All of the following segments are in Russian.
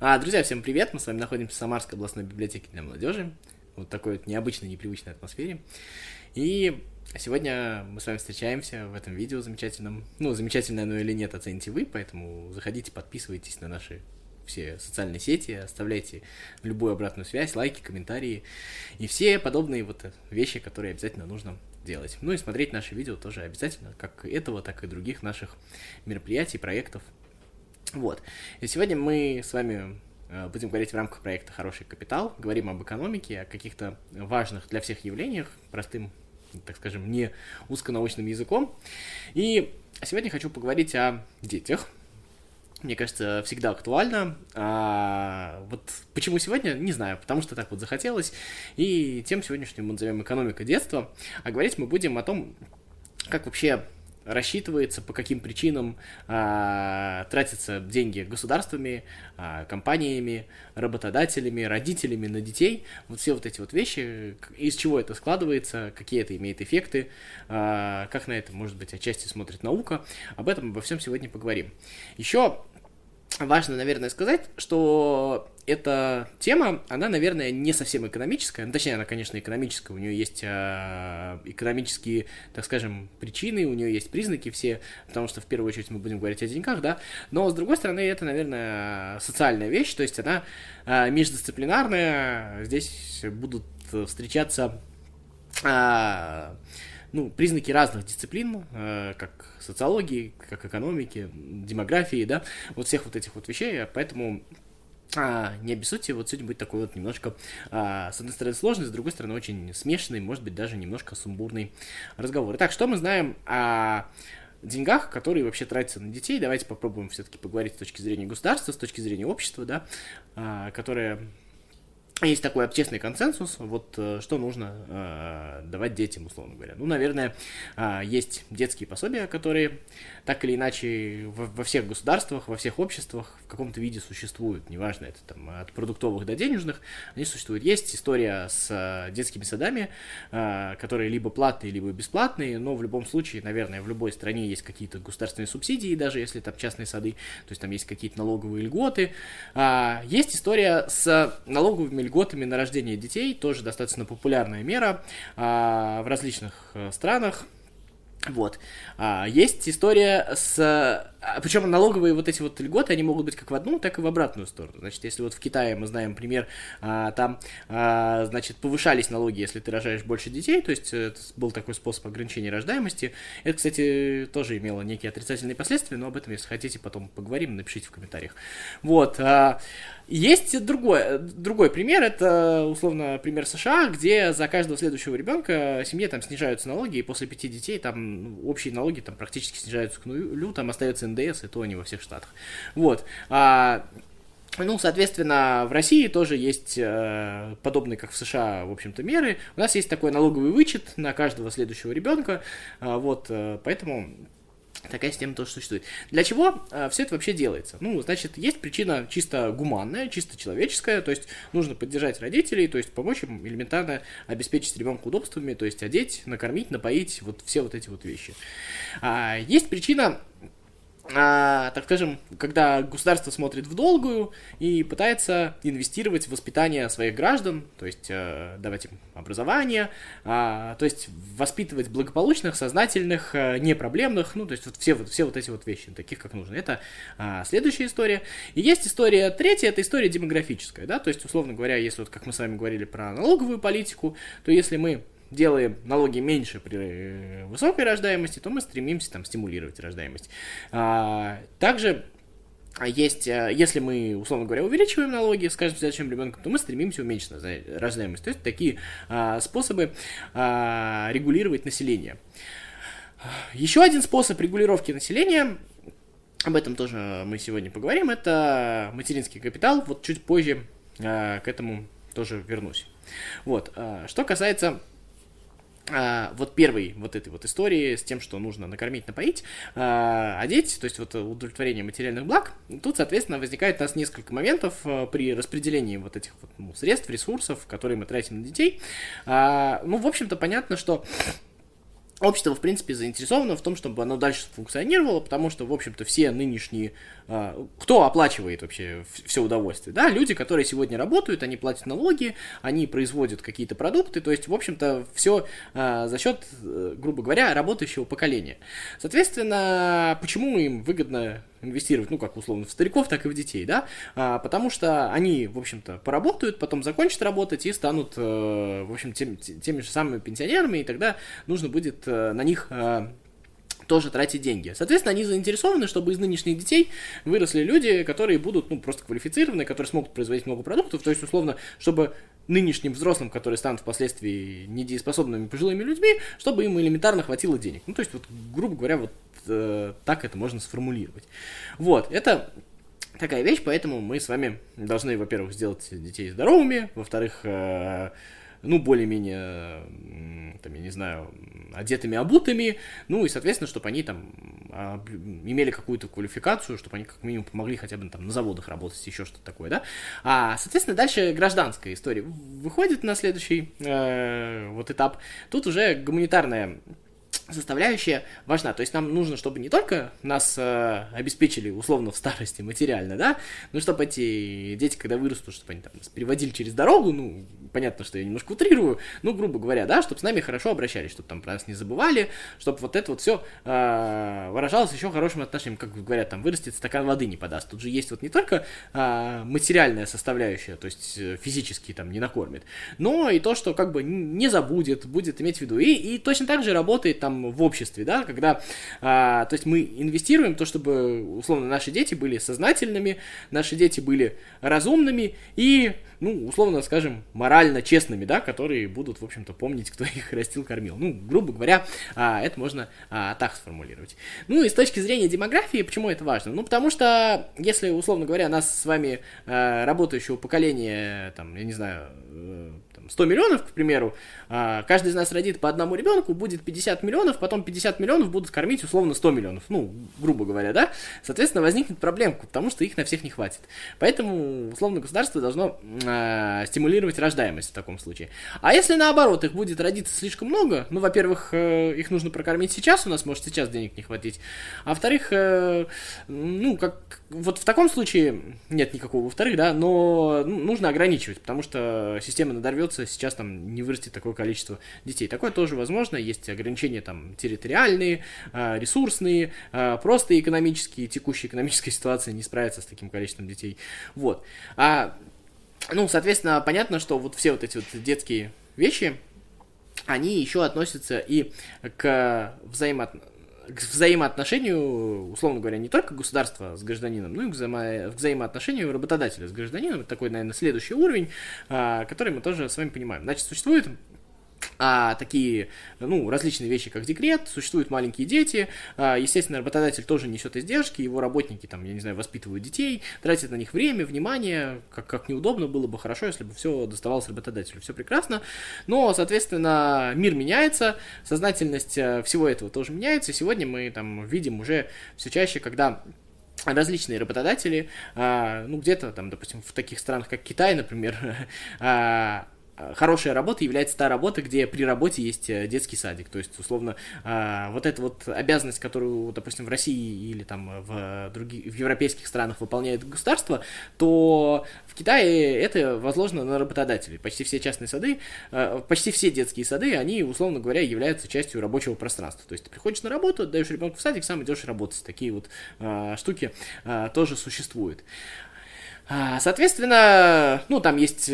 А, друзья, всем привет! Мы с вами находимся в Самарской областной библиотеке для молодежи. Вот такой вот необычной, непривычной атмосфере. И сегодня мы с вами встречаемся в этом видео замечательном. Ну, замечательное оно или нет, оцените вы, поэтому заходите, подписывайтесь на наши все социальные сети, оставляйте любую обратную связь, лайки, комментарии и все подобные вот вещи, которые обязательно нужно делать. Ну и смотреть наши видео тоже обязательно, как этого, так и других наших мероприятий, проектов, вот. И сегодня мы с вами э, будем говорить в рамках проекта «Хороший капитал», говорим об экономике, о каких-то важных для всех явлениях, простым, так скажем, не узконаучным языком. И сегодня хочу поговорить о детях, мне кажется, всегда актуально. А, вот почему сегодня, не знаю, потому что так вот захотелось. И тем сегодняшним мы назовем «Экономика детства». А говорить мы будем о том, как вообще рассчитывается, по каким причинам а, тратятся деньги государствами, а, компаниями, работодателями, родителями на детей. Вот все вот эти вот вещи, из чего это складывается, какие это имеет эффекты, а, как на это, может быть, отчасти смотрит наука. Об этом обо всем сегодня поговорим. Еще важно, наверное, сказать, что эта тема, она, наверное, не совсем экономическая. Ну, точнее, она, конечно, экономическая. У нее есть э, экономические, так скажем, причины, у нее есть признаки все, потому что в первую очередь мы будем говорить о деньгах, да. Но, с другой стороны, это, наверное, социальная вещь, то есть она э, междисциплинарная. Здесь будут встречаться э, ну, признаки разных дисциплин, э, как социологии, как экономики, демографии, да, вот всех вот этих вот вещей, поэтому а, не обессудьте, вот сегодня будет такой вот немножко, а, с одной стороны, сложный, с другой стороны, очень смешанный, может быть, даже немножко сумбурный разговор. Итак, что мы знаем о деньгах, которые вообще тратятся на детей? Давайте попробуем все-таки поговорить с точки зрения государства, с точки зрения общества, да, а, которое есть такой общественный консенсус, вот э, что нужно э, давать детям, условно говоря. Ну, наверное, э, есть детские пособия, которые так или иначе во, во всех государствах, во всех обществах в каком-то виде существуют. Неважно, это там от продуктовых до денежных, они существуют. Есть история с э, детскими садами, э, которые либо платные, либо бесплатные, но в любом случае, наверное, в любой стране есть какие-то государственные субсидии, даже если там частные сады, то есть там есть какие-то налоговые льготы. Э, есть история с налоговыми льготами на рождение детей, тоже достаточно популярная мера а, в различных э, странах. Вот. А, есть история с... А, Причем налоговые вот эти вот льготы, они могут быть как в одну, так и в обратную сторону. Значит, если вот в Китае мы знаем пример, а, там, а, значит, повышались налоги, если ты рожаешь больше детей, то есть это был такой способ ограничения рождаемости. Это, кстати, тоже имело некие отрицательные последствия, но об этом, если хотите, потом поговорим, напишите в комментариях. Вот. А, есть другой, другой пример, это, условно, пример США, где за каждого следующего ребенка семье там снижаются налоги, и после пяти детей там общие налоги там практически снижаются к нулю, там остается НДС, и то не во всех штатах. Вот. А, ну, соответственно, в России тоже есть э, подобные, как в США, в общем-то, меры. У нас есть такой налоговый вычет на каждого следующего ребенка. Э, вот, поэтому Такая система тоже существует. Для чего э, все это вообще делается? Ну, значит, есть причина чисто гуманная, чисто человеческая, то есть нужно поддержать родителей, то есть помочь им элементарно обеспечить ребенка удобствами, то есть одеть, накормить, напоить, вот все вот эти вот вещи. А, есть причина а, так скажем, когда государство смотрит в долгую и пытается инвестировать в воспитание своих граждан, то есть э, давать им образование, э, то есть воспитывать благополучных, сознательных, э, непроблемных, ну, то есть вот все, вот, все вот эти вот вещи, таких как нужно. Это э, следующая история. И есть история третья, это история демографическая, да, то есть, условно говоря, если вот как мы с вами говорили про налоговую политику, то если мы делаем налоги меньше при э, высокой рождаемости, то мы стремимся там стимулировать рождаемость. А, также есть, э, если мы, условно говоря, увеличиваем налоги с каждым следующим ребенком, то мы стремимся уменьшить рождаемость. То есть такие а, способы а, регулировать население. Еще один способ регулировки населения, об этом тоже мы сегодня поговорим, это материнский капитал. Вот чуть позже а, к этому тоже вернусь. Вот. А, что касается а, вот первой вот этой вот истории с тем, что нужно накормить, напоить, а, одеть, то есть вот удовлетворение материальных благ, тут, соответственно, возникает у нас несколько моментов а, при распределении вот этих вот ну, средств, ресурсов, которые мы тратим на детей. А, ну, в общем-то, понятно, что общество, в принципе, заинтересовано в том, чтобы оно дальше функционировало, потому что, в общем-то, все нынешние... А, кто оплачивает вообще все удовольствие? Да, люди, которые сегодня работают, они платят налоги, они производят какие-то продукты, то есть, в общем-то, все а, за счет, э, грубо говоря, работающего поколения. Соответственно, почему им выгодно инвестировать, ну, как условно, в стариков, так и в детей, да, а, потому что они, в общем-то, поработают, потом закончат работать и станут, э, в общем, тем, теми же самыми пенсионерами, и тогда нужно будет э, на них э, тоже тратить деньги. Соответственно, они заинтересованы, чтобы из нынешних детей выросли люди, которые будут, ну, просто квалифицированы, которые смогут производить много продуктов, то есть, условно, чтобы нынешним взрослым, которые станут впоследствии недееспособными пожилыми людьми, чтобы им элементарно хватило денег. Ну, то есть, вот, грубо говоря, вот э, так это можно сформулировать. Вот, это такая вещь, поэтому мы с вами должны, во-первых, сделать детей здоровыми, во-вторых, э, ну, более-менее, там, я не знаю, одетыми, обутыми, ну, и, соответственно, чтобы они там а, имели какую-то квалификацию, чтобы они как минимум помогли хотя бы там на заводах работать, еще что-то такое, да. А, соответственно, дальше гражданская история выходит на следующий э, вот этап. Тут уже гуманитарная составляющая важна. То есть нам нужно, чтобы не только нас э, обеспечили условно в старости материально, да, но чтобы эти дети, когда вырастут, чтобы они там нас переводили через дорогу, ну, понятно, что я немножко утрирую, ну, грубо говоря, да, чтобы с нами хорошо обращались, чтобы там про нас не забывали, чтобы вот это вот все э, выражалось еще хорошим отношением, как говорят, там, вырастет стакан воды не подаст. Тут же есть вот не только э, материальная составляющая, то есть э, физически там не накормит, но и то, что как бы не забудет, будет иметь в виду. И, и точно так же работает там в обществе, да, когда, а, то есть мы инвестируем то, чтобы, условно, наши дети были сознательными, наши дети были разумными и, ну, условно скажем, морально честными, да, которые будут, в общем-то, помнить, кто их растил, кормил. Ну, грубо говоря, а, это можно а, так сформулировать. Ну, и с точки зрения демографии, почему это важно? Ну, потому что, если, условно говоря, нас с вами а, работающего поколения, там, я не знаю, э, 100 миллионов, к примеру, а, каждый из нас родит по одному ребенку, будет 50 миллионов, потом 50 миллионов будут кормить условно 100 миллионов, ну, грубо говоря, да, соответственно, возникнет проблемка, потому что их на всех не хватит. Поэтому, условно, государство должно э, стимулировать рождаемость в таком случае. А если наоборот, их будет родиться слишком много, ну, во-первых, э, их нужно прокормить сейчас, у нас может сейчас денег не хватить, а во-вторых, э, ну, как вот в таком случае нет никакого во-вторых, да, но ну, нужно ограничивать, потому что система надорвется, сейчас там не вырастет такое количество детей. Такое тоже возможно, есть ограничения там территориальные, а, ресурсные, а, просто экономические, текущая экономическая ситуация не справится с таким количеством детей. Вот. А, ну, соответственно, понятно, что вот все вот эти вот детские вещи, они еще относятся и к взаимоотношениям к взаимоотношению, условно говоря, не только государства с гражданином, но и к, взаимо к взаимоотношению работодателя с гражданином. Это такой, наверное, следующий уровень, а, который мы тоже с вами понимаем. Значит, существует а, такие, ну, различные вещи, как декрет, существуют маленькие дети, а, естественно, работодатель тоже несет издержки, его работники, там, я не знаю, воспитывают детей, тратят на них время, внимание, как, как неудобно, было бы хорошо, если бы все доставалось работодателю, все прекрасно, но, соответственно, мир меняется, сознательность э, всего этого тоже меняется, и сегодня мы, там, видим уже все чаще, когда различные работодатели, а, ну, где-то там, допустим, в таких странах, как Китай, например, а, хорошая работа является та работа, где при работе есть э, детский садик. То есть, условно, э, вот эта вот обязанность, которую, допустим, в России или там в других, в европейских странах выполняет государство, то в Китае это возложено на работодателей. Почти все частные сады, почти все детские сады, они, условно говоря, являются частью рабочего пространства. То есть, ты приходишь на работу, даешь ребенку в садик, сам идешь работать. Такие вот штуки тоже существуют. Соответственно, ну, там есть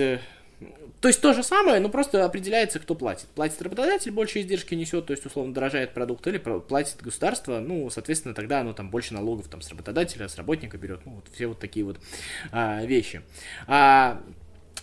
то есть то же самое, но просто определяется, кто платит. Платит работодатель, больше издержки несет, то есть условно дорожает продукт, или платит государство, ну, соответственно, тогда оно там больше налогов там с работодателя, с работника берет, ну, вот все вот такие вот а, вещи. А,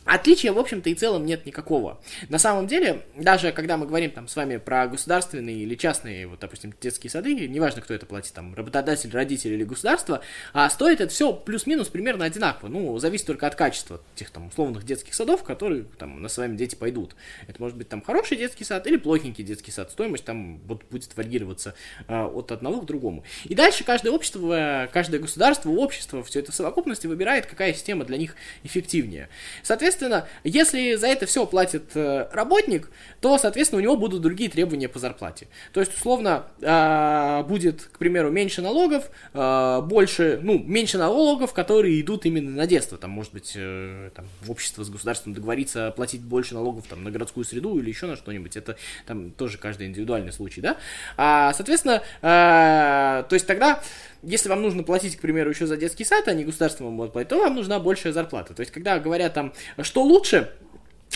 Отличия, в общем-то, и целом нет никакого. На самом деле, даже когда мы говорим там с вами про государственные или частные, вот, допустим, детские сады, неважно, кто это платит, там, работодатель, родитель или государство, а стоит это все плюс-минус примерно одинаково. Ну, зависит только от качества тех там условных детских садов, которые там на своими дети пойдут. Это может быть там хороший детский сад или плохенький детский сад. Стоимость там вот, будет варьироваться э, от одного к другому. И дальше каждое общество, каждое государство, общество, все это в совокупности выбирает, какая система для них эффективнее. Соответственно, соответственно, если за это все платит э, работник, то, соответственно, у него будут другие требования по зарплате. То есть, условно, э, будет, к примеру, меньше налогов, э, больше, ну, меньше налогов, которые идут именно на детство. Там, может быть, э, там, общество с государством договорится платить больше налогов там, на городскую среду или еще на что-нибудь. Это там тоже каждый индивидуальный случай, да? А, соответственно, э, то есть тогда если вам нужно платить, к примеру, еще за детский сад, а не государство вам будет платить, то вам нужна большая зарплата. То есть, когда говорят там, что лучше,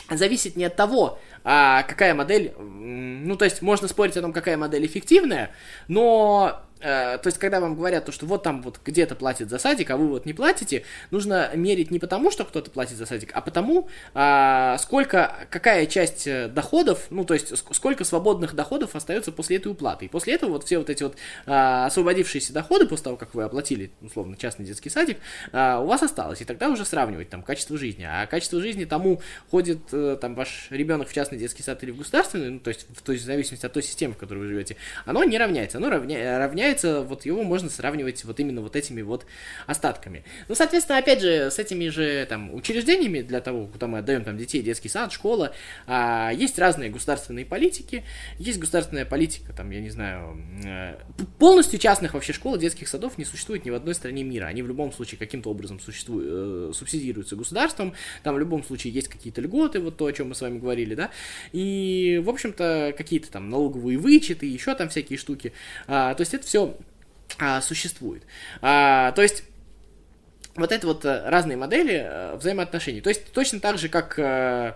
зависит не от того, а какая модель, ну, то есть, можно спорить о том, какая модель эффективная, но Э, то есть, когда вам говорят, то, что вот там вот где-то платят за садик, а вы вот не платите, нужно мерить не потому, что кто-то платит за садик, а потому, а, сколько, какая часть э, доходов, ну, то есть, сколько свободных доходов остается после этой уплаты. И после этого вот все вот эти вот а, освободившиеся доходы, после того, как вы оплатили, условно, частный детский садик, а, у вас осталось. И тогда уже сравнивать там качество жизни. А качество жизни тому ходит э, там ваш ребенок в частный детский сад или в государственный, ну, то есть, в, то есть, в зависимости от той системы, в которой вы живете, оно не равняется. Оно равня, равняется вот его можно сравнивать вот именно вот этими вот остатками. Ну, соответственно, опять же, с этими же там учреждениями для того, куда мы отдаем там детей, детский сад, школа, а, есть разные государственные политики, есть государственная политика, там, я не знаю, э, полностью частных вообще школ, детских садов не существует ни в одной стране мира. Они в любом случае каким-то образом существуют, э, субсидируются государством, там в любом случае есть какие-то льготы, вот то, о чем мы с вами говорили, да, и, в общем-то, какие-то там налоговые вычеты, еще там всякие штуки. А, то есть это все а, существует. А, то есть вот это вот э, разные модели э, взаимоотношений. То есть точно так же, как э,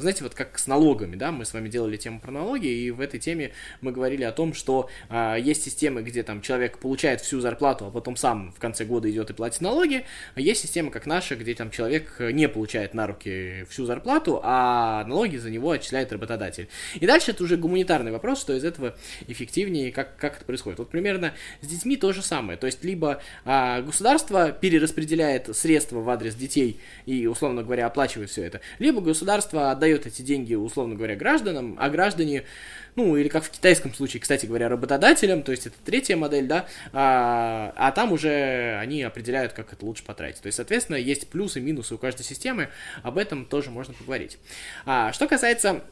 знаете, вот как с налогами, да, мы с вами делали тему про налоги, и в этой теме мы говорили о том, что а, есть системы, где там человек получает всю зарплату, а потом сам в конце года идет и платит налоги, а есть система, как наша, где там человек не получает на руки всю зарплату, а налоги за него отчисляет работодатель. И дальше это уже гуманитарный вопрос, что из этого эффективнее, как, как это происходит. Вот примерно с детьми то же самое, то есть либо а, государство перераспределяет средства в адрес детей и, условно говоря, оплачивает все это, либо государство отдает отдает эти деньги, условно говоря, гражданам, а граждане, ну, или как в китайском случае, кстати говоря, работодателям, то есть это третья модель, да, а, а там уже они определяют, как это лучше потратить. То есть, соответственно, есть плюсы и минусы у каждой системы, об этом тоже можно поговорить. А, что касается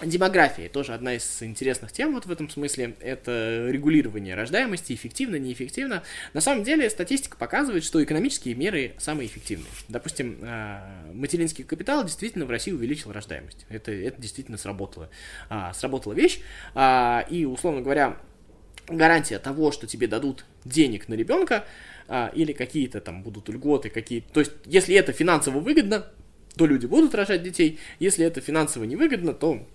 Демография тоже одна из интересных тем вот в этом смысле. Это регулирование рождаемости, эффективно, неэффективно. На самом деле статистика показывает, что экономические меры самые эффективные. Допустим, а, материнский капитал действительно в России увеличил рождаемость. Это, это действительно сработало. А, сработала вещь. А, и, условно говоря, гарантия того, что тебе дадут денег на ребенка, или какие-то там будут льготы, какие то есть, если это финансово выгодно, то люди будут рожать детей, если это финансово невыгодно, то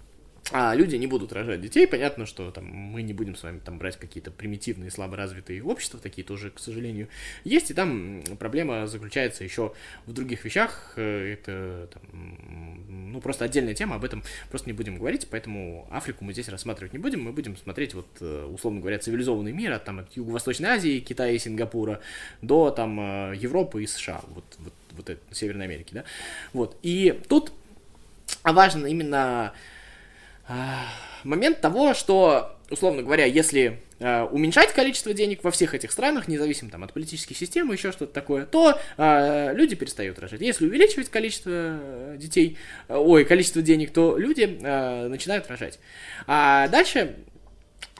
а люди не будут рожать детей. Понятно, что там, мы не будем с вами там брать какие-то примитивные, слаборазвитые общества, такие тоже, к сожалению, есть. И там проблема заключается еще в других вещах. Э, это там, ну, просто отдельная тема, об этом просто не будем говорить, поэтому Африку мы здесь рассматривать не будем. Мы будем смотреть, вот, э, условно говоря, цивилизованный мир от, там, от Юго-Восточной Азии, Китая и Сингапура до там, э, Европы и США, вот, вот, вот это, Северной Америки, да. Вот. И тут важно именно момент того, что, условно говоря, если э, уменьшать количество денег во всех этих странах, независимо там, от политической системы, еще что-то такое, то э, люди перестают рожать. Если увеличивать количество э, детей, э, ой, количество денег, то люди э, начинают рожать. А дальше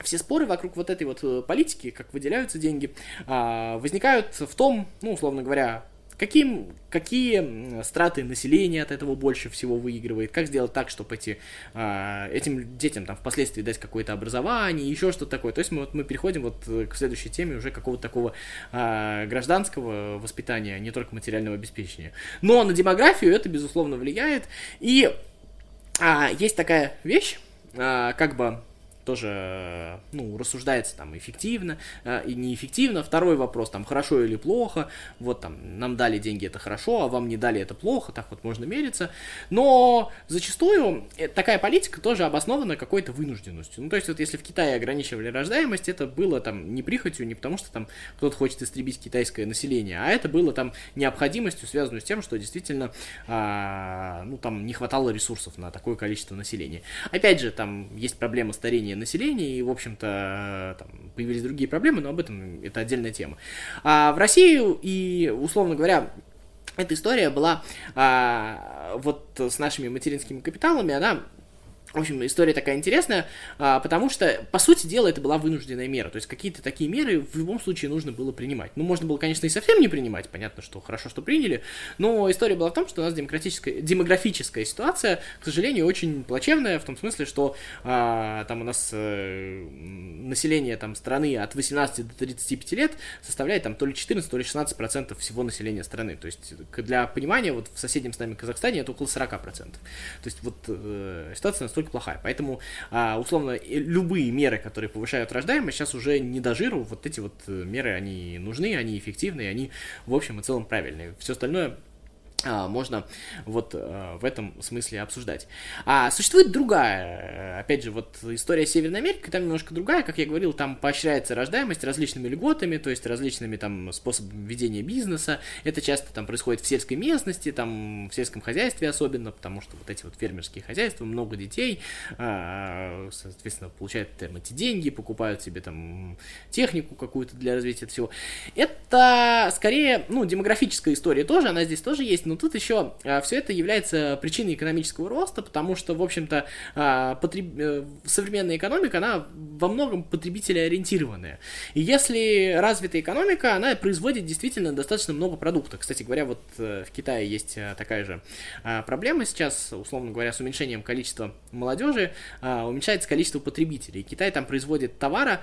все споры вокруг вот этой вот э, политики, как выделяются деньги, возникают в том, ну, условно говоря, Каким, какие страты населения от этого больше всего выигрывает? Как сделать так, чтобы эти, э, этим детям там впоследствии дать какое-то образование, еще что-то такое? То есть мы, вот, мы переходим вот э, к следующей теме уже какого-то такого э, гражданского воспитания, не только материального обеспечения. Но на демографию это, безусловно, влияет. И э, есть такая вещь, э, как бы тоже, ну, рассуждается там эффективно э, и неэффективно. Второй вопрос, там, хорошо или плохо, вот там, нам дали деньги, это хорошо, а вам не дали, это плохо, так вот можно мериться. Но зачастую э, такая политика тоже обоснована какой-то вынужденностью. Ну, то есть, вот если в Китае ограничивали рождаемость, это было там не прихотью, не потому что там кто-то хочет истребить китайское население, а это было там необходимостью, связанную с тем, что действительно, а, ну, там не хватало ресурсов на такое количество населения. Опять же, там есть проблема старения снижение населения, и, в общем-то, там появились другие проблемы, но об этом это отдельная тема. А в Россию и, условно говоря, эта история была а, вот с нашими материнскими капиталами, она в общем, история такая интересная, а, потому что, по сути дела, это была вынужденная мера. То есть какие-то такие меры в любом случае нужно было принимать. Ну, можно было, конечно, и совсем не принимать, понятно, что хорошо, что приняли, но история была в том, что у нас демократическая, демографическая ситуация, к сожалению, очень плачевная, в том смысле, что а, там у нас а, население там, страны от 18 до 35 лет составляет там то ли 14, то ли 16 процентов всего населения страны. То есть, для понимания, вот в соседнем с нами Казахстане это около 40 процентов. То есть, вот э, ситуация настолько настолько плохая. Поэтому, а, условно, любые меры, которые повышают рождаемость, сейчас уже не до жиру. Вот эти вот э, меры, они нужны, они эффективны, они в общем и целом правильные. Все остальное можно вот а, в этом смысле обсуждать. А существует другая, опять же, вот история Северной Америки, там немножко другая, как я говорил, там поощряется рождаемость различными льготами, то есть различными там способами ведения бизнеса. Это часто там происходит в сельской местности, там в сельском хозяйстве особенно, потому что вот эти вот фермерские хозяйства, много детей, а, соответственно, получают там эти деньги, покупают себе там технику какую-то для развития всего. Это скорее, ну, демографическая история тоже, она здесь тоже есть, но но тут еще а, все это является причиной экономического роста, потому что, в общем-то, а, потреб... Э, современная экономика, она во многом потребителеориентированная. И если развитая экономика, она производит действительно достаточно много продуктов. Кстати говоря, вот э, в Китае есть э, такая же а, проблема сейчас, условно говоря, с уменьшением количества молодежи, уменьшается количество потребителей. Китай там производит товара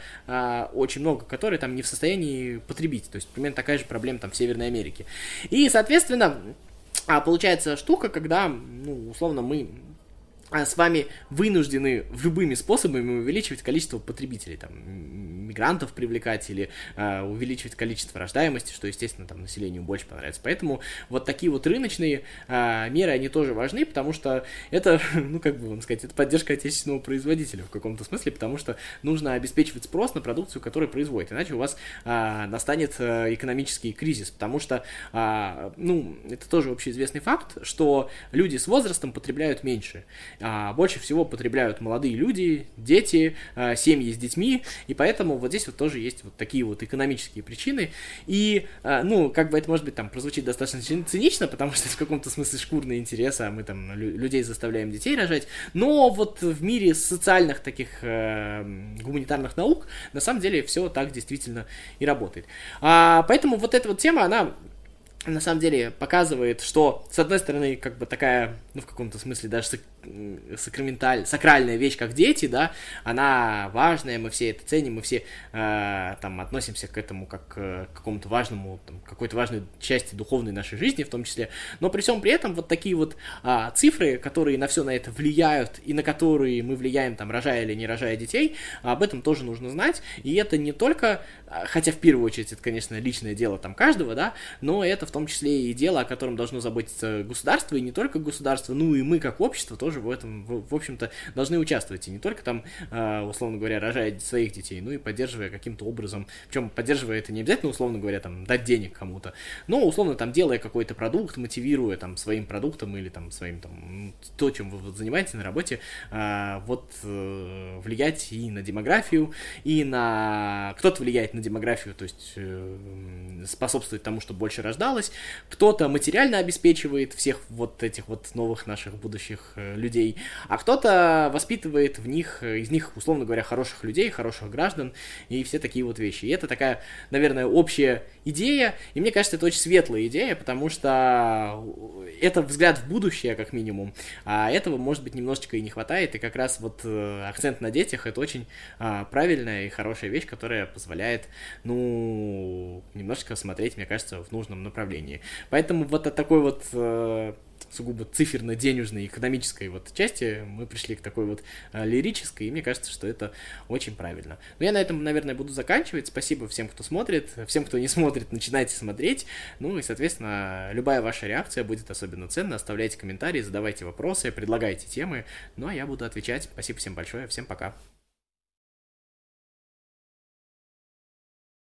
очень много, которые там не в состоянии потребить. То есть примерно такая же проблема там в Северной Америке. И, соответственно, а получается штука, когда, ну, условно, мы с вами вынуждены любыми способами увеличивать количество потребителей, там, мигрантов привлекать или э, увеличивать количество рождаемости, что, естественно, там населению больше понравится. Поэтому вот такие вот рыночные э, меры, они тоже важны, потому что это, ну, как бы вам сказать, это поддержка отечественного производителя в каком-то смысле, потому что нужно обеспечивать спрос на продукцию, которую производит, иначе у вас э, настанет э, экономический кризис, потому что, э, ну, это тоже общеизвестный факт, что люди с возрастом потребляют меньше, а больше всего потребляют молодые люди, дети, э, семьи с детьми, и поэтому вот здесь вот тоже есть вот такие вот экономические причины. И, а, ну, как бы это, может быть, там прозвучит достаточно цинично, потому что в каком-то смысле шкурный интерес, а мы там людей заставляем детей рожать. Но вот в мире социальных таких э, гуманитарных наук на самом деле все так действительно и работает. А, поэтому вот эта вот тема, она на самом деле показывает, что, с одной стороны, как бы такая, ну, в каком-то смысле даже сакраменталь, сакральная вещь, как дети, да, она важная, мы все это ценим, мы все э, там относимся к этому как э, к какому-то важному, там, какой-то важной части духовной нашей жизни в том числе, но при всем при этом вот такие вот э, цифры, которые на все на это влияют и на которые мы влияем, там, рожая или не рожая детей, об этом тоже нужно знать, и это не только, хотя в первую очередь это, конечно, личное дело там каждого, да, но это в том числе и дело, о котором должно заботиться государство, и не только государство, ну и мы как общество тоже тоже в этом, в, общем-то, должны участвовать. И не только там, э, условно говоря, рожая своих детей, ну и поддерживая каким-то образом, причем поддерживая это не обязательно, условно говоря, там, дать денег кому-то, но, условно, там, делая какой-то продукт, мотивируя там своим продуктом или там своим там, то, чем вы вот, занимаетесь на работе, э, вот э, влиять и на демографию, и на... Кто-то влияет на демографию, то есть э, способствует тому, чтобы больше рождалось, кто-то материально обеспечивает всех вот этих вот новых наших будущих э, людей, а кто-то воспитывает в них, из них, условно говоря, хороших людей, хороших граждан и все такие вот вещи. И это такая, наверное, общая идея, и мне кажется, это очень светлая идея, потому что это взгляд в будущее, как минимум, а этого, может быть, немножечко и не хватает, и как раз вот э, акцент на детях это очень а, правильная и хорошая вещь, которая позволяет, ну, немножечко смотреть, мне кажется, в нужном направлении. Поэтому вот от такой вот э, сугубо циферно-денежной, экономической вот части мы пришли к такой вот а, лирической, и мне кажется, что это очень правильно. Но я на этом, наверное, буду заканчивать. Спасибо всем, кто смотрит. Всем, кто не смотрит, начинайте смотреть. Ну и, соответственно, любая ваша реакция будет особенно ценна. Оставляйте комментарии, задавайте вопросы, предлагайте темы. Ну а я буду отвечать. Спасибо всем большое. Всем пока.